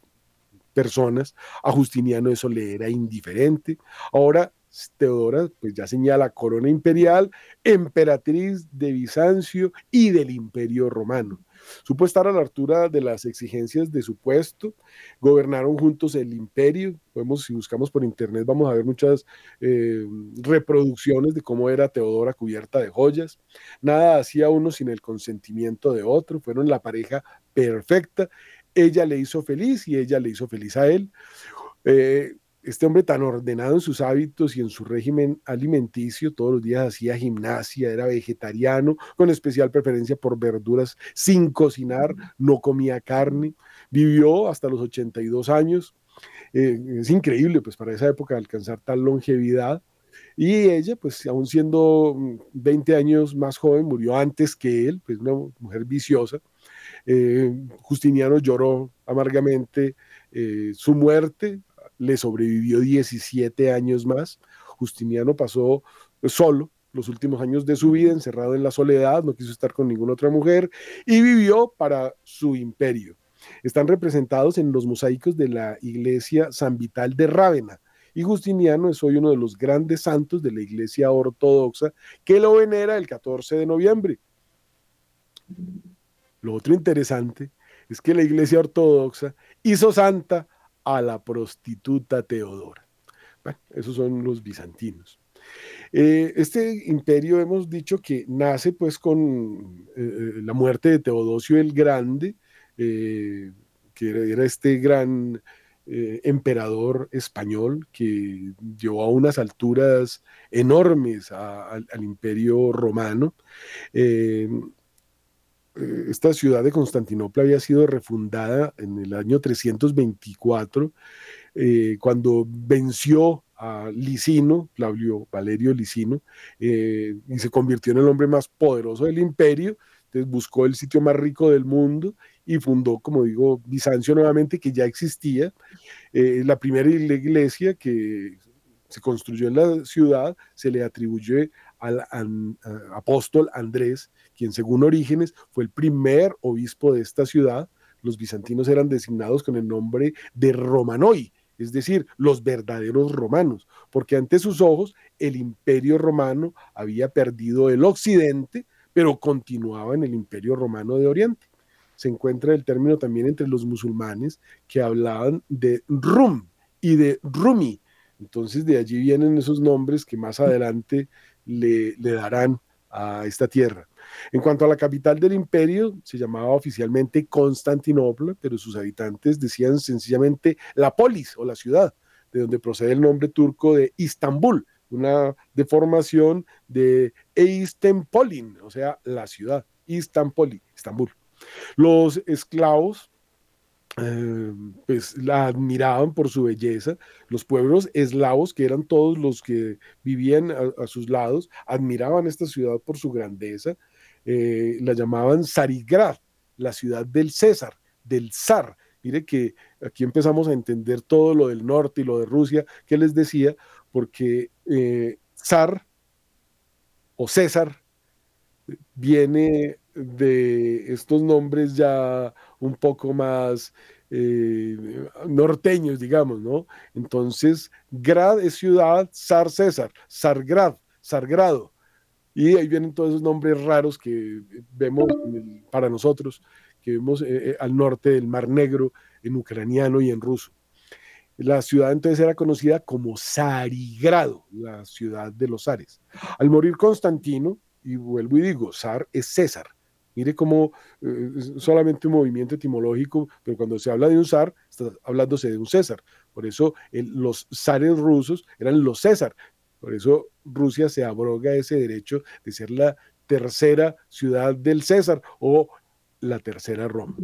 personas, a Justiniano eso le era indiferente. Ahora Teodora pues ya señala corona imperial, emperatriz de Bizancio y del imperio romano. Supo estar a la altura de las exigencias de su puesto, gobernaron juntos el imperio, podemos, si buscamos por internet vamos a ver muchas eh, reproducciones de cómo era Teodora cubierta de joyas, nada hacía uno sin el consentimiento de otro, fueron la pareja perfecta, ella le hizo feliz y ella le hizo feliz a él. Eh, este hombre tan ordenado en sus hábitos y en su régimen alimenticio, todos los días hacía gimnasia, era vegetariano, con especial preferencia por verduras sin cocinar, no comía carne, vivió hasta los 82 años. Eh, es increíble, pues para esa época alcanzar tal longevidad. Y ella, pues aún siendo 20 años más joven, murió antes que él, pues una mujer viciosa. Eh, Justiniano lloró amargamente eh, su muerte, le sobrevivió 17 años más. Justiniano pasó solo los últimos años de su vida, encerrado en la soledad, no quiso estar con ninguna otra mujer y vivió para su imperio. Están representados en los mosaicos de la iglesia San Vital de Rávena. Y Justiniano es hoy uno de los grandes santos de la iglesia ortodoxa que lo venera el 14 de noviembre. Lo otro interesante es que la iglesia ortodoxa hizo santa a la prostituta Teodora. Bueno, esos son los bizantinos. Eh, este imperio hemos dicho que nace pues con eh, eh, la muerte de Teodosio el Grande, que era, este gran emperador español que llevó a unas alturas enormes al imperio romano. Eh, esta ciudad de Constantinopla había sido refundada en el año 324, eh, cuando venció a Licino, Flavio Valerio Licino, eh, y se convirtió en el hombre más poderoso del imperio. Entonces buscó el sitio más rico del mundo y fundó, como digo, Bizancio nuevamente, que ya existía. la primera iglesia que se construyó en la ciudad se le atribuye al apóstol Andrés, quien según Orígenes fue el primer obispo de esta ciudad. Los bizantinos eran designados con el nombre de Romanoi, es decir, los verdaderos romanos, porque ante sus ojos el imperio romano había perdido el occidente, pero continuaba en el imperio romano de Oriente. Se encuentra el término también entre los musulmanes que hablaban de Rum y de Rumi. Entonces de allí vienen esos nombres que más adelante le, darán a esta tierra. En cuanto a la capital del imperio, se llamaba oficialmente Constantinopla, pero sus habitantes decían sencillamente la polis o la ciudad, de donde procede el nombre turco de Istambul, una deformación de Eistempolin, o sea, la ciudad, Istanbul, Istambul. Los esclavos eh, pues la admiraban por su belleza. Los pueblos eslavos, que eran todos los que vivían a, sus lados, admiraban esta ciudad por su grandeza. Eh, la llamaban Sarigrad, la ciudad del César, del zar. Mire que aquí empezamos a entender todo lo del norte y lo de Rusia que les decía, porque eh, zar o César viene de estos nombres ya un poco más eh, norteños, digamos, ¿no? Entonces, Grad es ciudad, Sar César, Sargrad, Sargrado. Y ahí vienen todos esos nombres raros que vemos para nosotros, que vemos eh, eh, al norte del Mar Negro, en ucraniano y en ruso. La ciudad entonces era conocida como Sarigrado, la ciudad de los zares. Al morir Constantino, y vuelvo y digo, zar es César, Mire cómo eh, solamente un movimiento etimológico, pero cuando se habla de un zar, está hablándose de un César. Por eso los zares rusos eran los César. Por eso Rusia se abroga ese derecho de ser la tercera ciudad del César o la tercera Roma.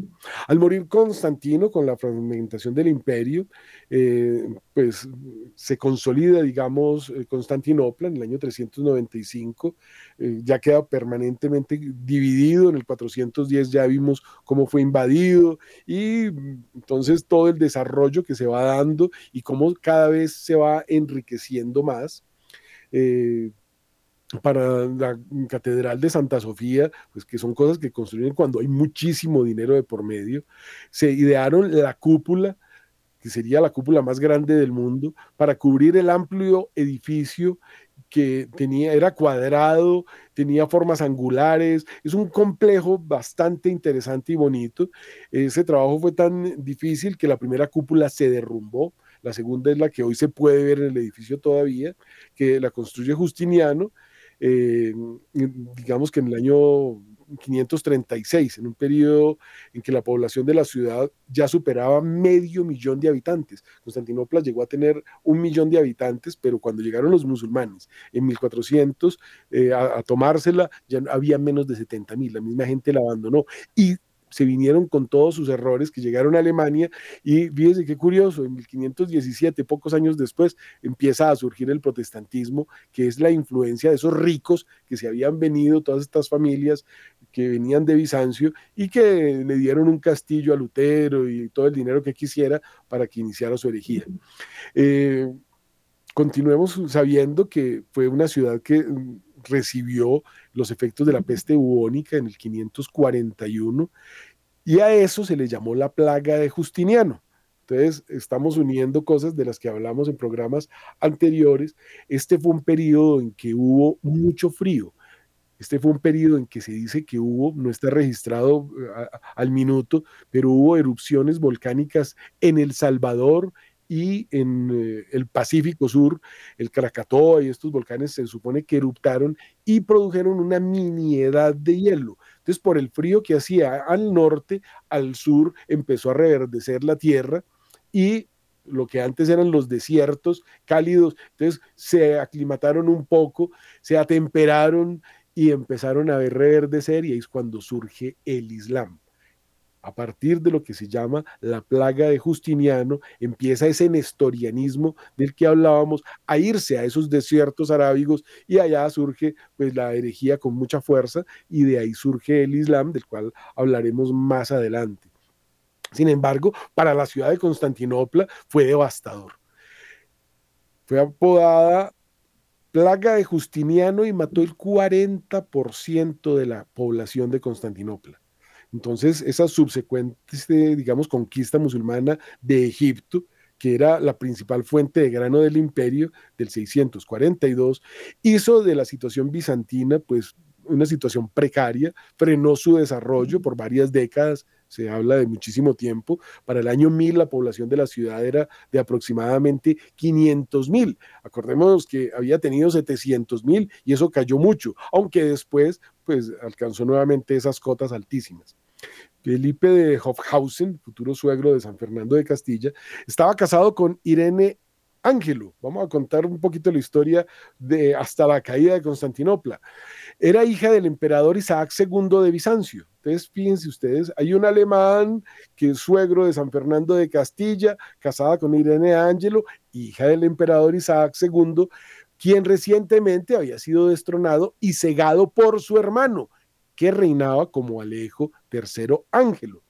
Al morir Constantino con la fragmentación del imperio, eh, pues se consolida, digamos, eh, Constantinopla en el año 395, eh, ya queda permanentemente dividido, en el 410 ya vimos cómo fue invadido y entonces todo el desarrollo que se va dando y cómo cada vez se va enriqueciendo más para la Catedral de Santa Sofía, pues que son cosas que construyen cuando hay muchísimo dinero de por medio, se idearon la cúpula, que sería la cúpula más grande del mundo, para cubrir el amplio edificio que tenía, era cuadrado, tenía formas angulares, es un complejo bastante interesante y bonito. Ese trabajo fue tan difícil que la primera cúpula se derrumbó, la segunda es la que hoy se puede ver en el edificio todavía, que la construye Justiniano, eh, digamos que en el año 536, en un periodo en que la población de la ciudad ya superaba medio millón de habitantes. Constantinopla llegó a tener un millón de habitantes, pero cuando llegaron los musulmanes en 1400 eh, a, tomársela, ya había menos de 70 mil, la misma gente la abandonó. Y se vinieron con todos sus errores que llegaron a Alemania y fíjense qué curioso, en 1517, pocos años después, empieza a surgir el protestantismo, que es la influencia de esos ricos que se habían venido, todas estas familias que venían de Bizancio y que le dieron un castillo a Lutero y todo el dinero que quisiera para que iniciara su herejía. Eh, continuemos sabiendo que fue una ciudad que recibió los efectos de la peste bubónica en el 541 y a eso se le llamó la plaga de Justiniano. Entonces, estamos uniendo cosas de las que hablamos en programas anteriores. Este fue un periodo en que hubo mucho frío. Este fue un periodo en que se dice que hubo, no está registrado eh, al minuto, pero hubo erupciones volcánicas en El Salvador, y en eh, el Pacífico Sur, el Krakatoa y estos volcanes se supone que eruptaron y produjeron una miniedad de hielo. Entonces, por el frío que hacía al norte, al sur, empezó a reverdecer la tierra y lo que antes eran los desiertos cálidos, entonces se aclimataron un poco, se atemperaron y empezaron a ver reverdecer y ahí es cuando surge el Islam a partir de lo que se llama la plaga de Justiniano, empieza ese nestorianismo del que hablábamos a irse a esos desiertos arábigos y allá surge pues la herejía con mucha fuerza y de ahí surge el Islam, del cual hablaremos más adelante. Sin embargo, para la ciudad de Constantinopla fue devastador. Fue apodada plaga de Justiniano y mató el 40% de la población de Constantinopla. Entonces, esa subsecuente, este, digamos, conquista musulmana de Egipto, que era la principal fuente de grano del imperio del 642, hizo de la situación bizantina, pues, una situación precaria, frenó su desarrollo por varias décadas, se habla de muchísimo tiempo. Para el año 1000 la población de la ciudad era de aproximadamente 500 mil. Acordémonos que había tenido 700 mil y eso cayó mucho, aunque después pues alcanzó nuevamente esas cotas altísimas. Felipe de Hofhausen, futuro suegro de San Fernando de Castilla, estaba casado con Irene Ángelo. Vamos a contar un poquito la historia de hasta la caída de Constantinopla. Era hija del emperador Isaac II de Bizancio. Entonces, fíjense ustedes, hay un alemán que es suegro de San Fernando de Castilla, casada con Irene Ángelo, hija del emperador Isaac II, quien recientemente había sido destronado y cegado por su hermano, que reinaba como Alejo III Ángelo.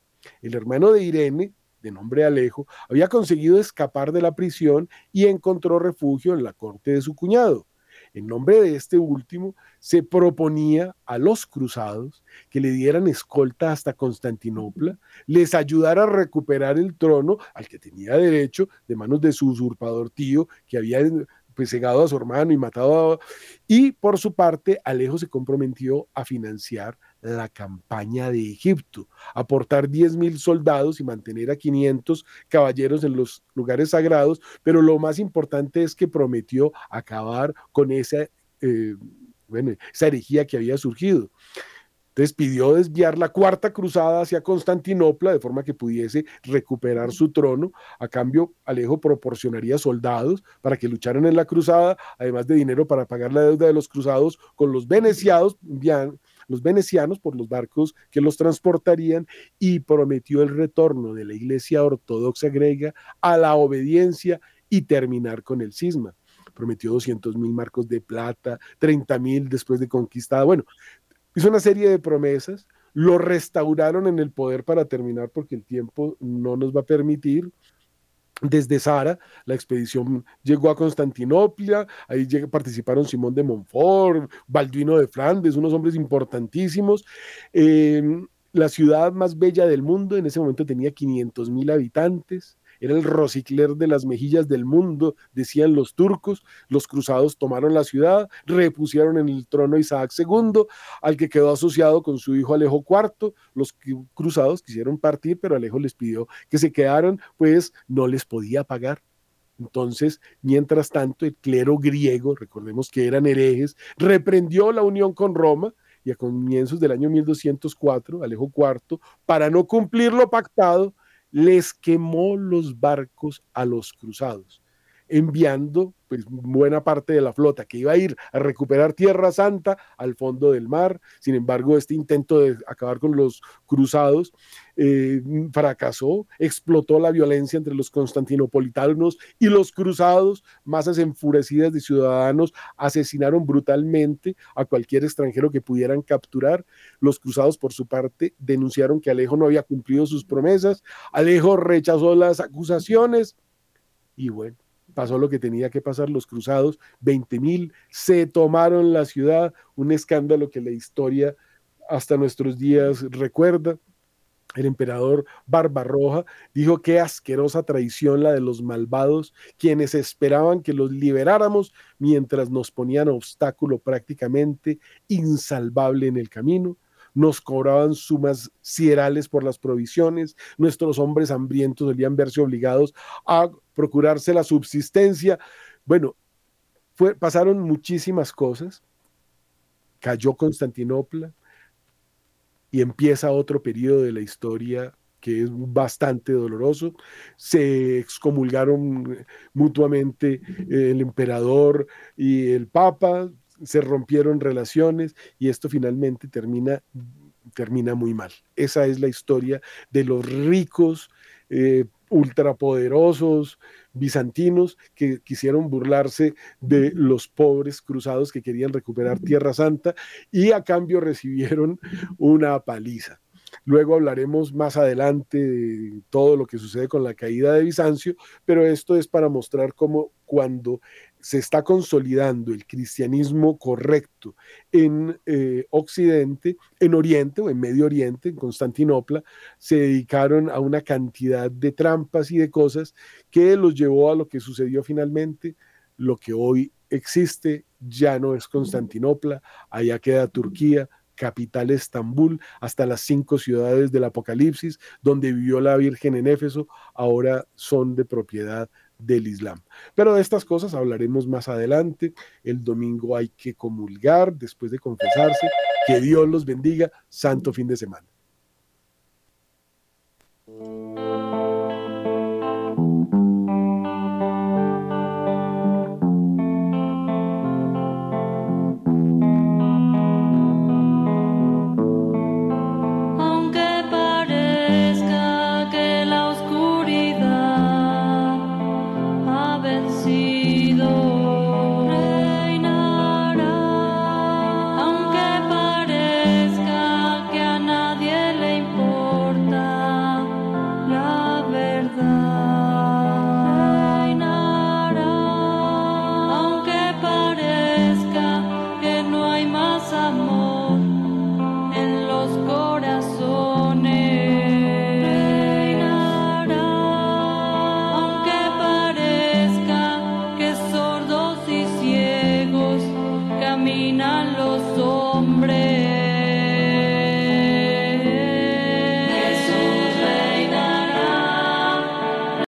El hermano de Irene, de nombre Alejo, había conseguido escapar de la prisión y encontró refugio en la corte de su cuñado. En nombre de este último, se proponía a los cruzados que le dieran escolta hasta Constantinopla, les ayudara a recuperar el trono al que tenía derecho de manos de su usurpador tío, que había pues, a su hermano y matado a... Y por su parte, Alejo se comprometió a financiar la campaña de Egipto, aportar 10 mil soldados y mantener a 500 caballeros en los lugares sagrados, pero lo más importante es que prometió acabar con esa, eh, bueno, esa herejía que había surgido. Entonces pidió desviar la cuarta cruzada hacia Constantinopla de forma que pudiese recuperar su trono. A cambio, Alejo proporcionaría soldados para que lucharan en la cruzada, además de dinero para pagar la deuda de los cruzados con los venecianos, los venecianos por los barcos que los transportarían y prometió el retorno de la Iglesia Ortodoxa griega a la obediencia y terminar con el cisma. Prometió 200 mil marcos de plata, 30 mil después de conquistada. Bueno, hizo una serie de promesas, lo restauraron en el poder para terminar porque el tiempo no nos va a permitir. Desde Sara, la expedición llegó a Constantinopla, ahí participaron Simón de Montfort, Balduino de Flandes, unos hombres importantísimos. Em, la ciudad más bella del mundo en ese momento tenía 500 mil habitantes era el Rosicler de las mejillas del mundo, decían los turcos. Los cruzados tomaron la ciudad, repusieron en el trono a Isaac II, al que quedó asociado con su hijo Alejo IV. Los cruzados quisieron partir, pero Alejo les pidió que se quedaran, pues no les podía pagar. Entonces, mientras tanto, el clero griego, recordemos que eran herejes, reprendió la unión con Roma y a comienzos del año 1204, Alejo IV, para no cumplir lo pactado, les quemó los barcos a los cruzados, enviando pues, buena parte de la flota que iba a ir a recuperar Tierra Santa al fondo del mar. Sin embargo, este intento de acabar con los cruzados eh, fracasó, explotó la violencia entre los constantinopolitanos y los cruzados, masas enfurecidas de ciudadanos asesinaron brutalmente a cualquier extranjero que pudieran capturar. Los cruzados, por su parte, denunciaron que Alejo no había cumplido sus promesas. Alejo rechazó las acusaciones y bueno, pasó lo que tenía que pasar, los cruzados, 20 mil, se tomaron la ciudad, un escándalo que la historia hasta nuestros días recuerda. El emperador Barbarroja dijo qué asquerosa traición la de los malvados, quienes esperaban que los liberáramos mientras nos ponían obstáculo prácticamente insalvable en el camino nos cobraban sumas sierales por las provisiones, nuestros hombres hambrientos solían verse obligados a procurarse la subsistencia. Bueno, fue, pasaron muchísimas cosas, cayó Constantinopla y empieza otro periodo de la historia que es bastante doloroso. Se excomulgaron mutuamente el emperador y el papa, se rompieron relaciones y esto finalmente termina, termina muy mal. Esa es la historia de los ricos, eh, ultrapoderosos bizantinos que quisieron burlarse de los pobres cruzados que querían recuperar Tierra Santa y a cambio recibieron una paliza. Luego hablaremos más adelante de todo lo que sucede con la caída de Bizancio, pero esto es para mostrar cómo cuando se está consolidando el cristianismo correcto en eh, Occidente, en Oriente o en Medio Oriente, en Constantinopla, se dedicaron a una cantidad de trampas y de cosas que los llevó a lo que sucedió finalmente, lo que hoy existe ya no es Constantinopla, allá queda Turquía, capital Estambul, hasta las cinco ciudades del Apocalipsis, donde vivió la Virgen en Éfeso, ahora son de propiedad del Islam. Pero de estas cosas hablaremos más adelante. El domingo hay que comulgar después de confesarse. Que Dios los bendiga. Santo fin de semana.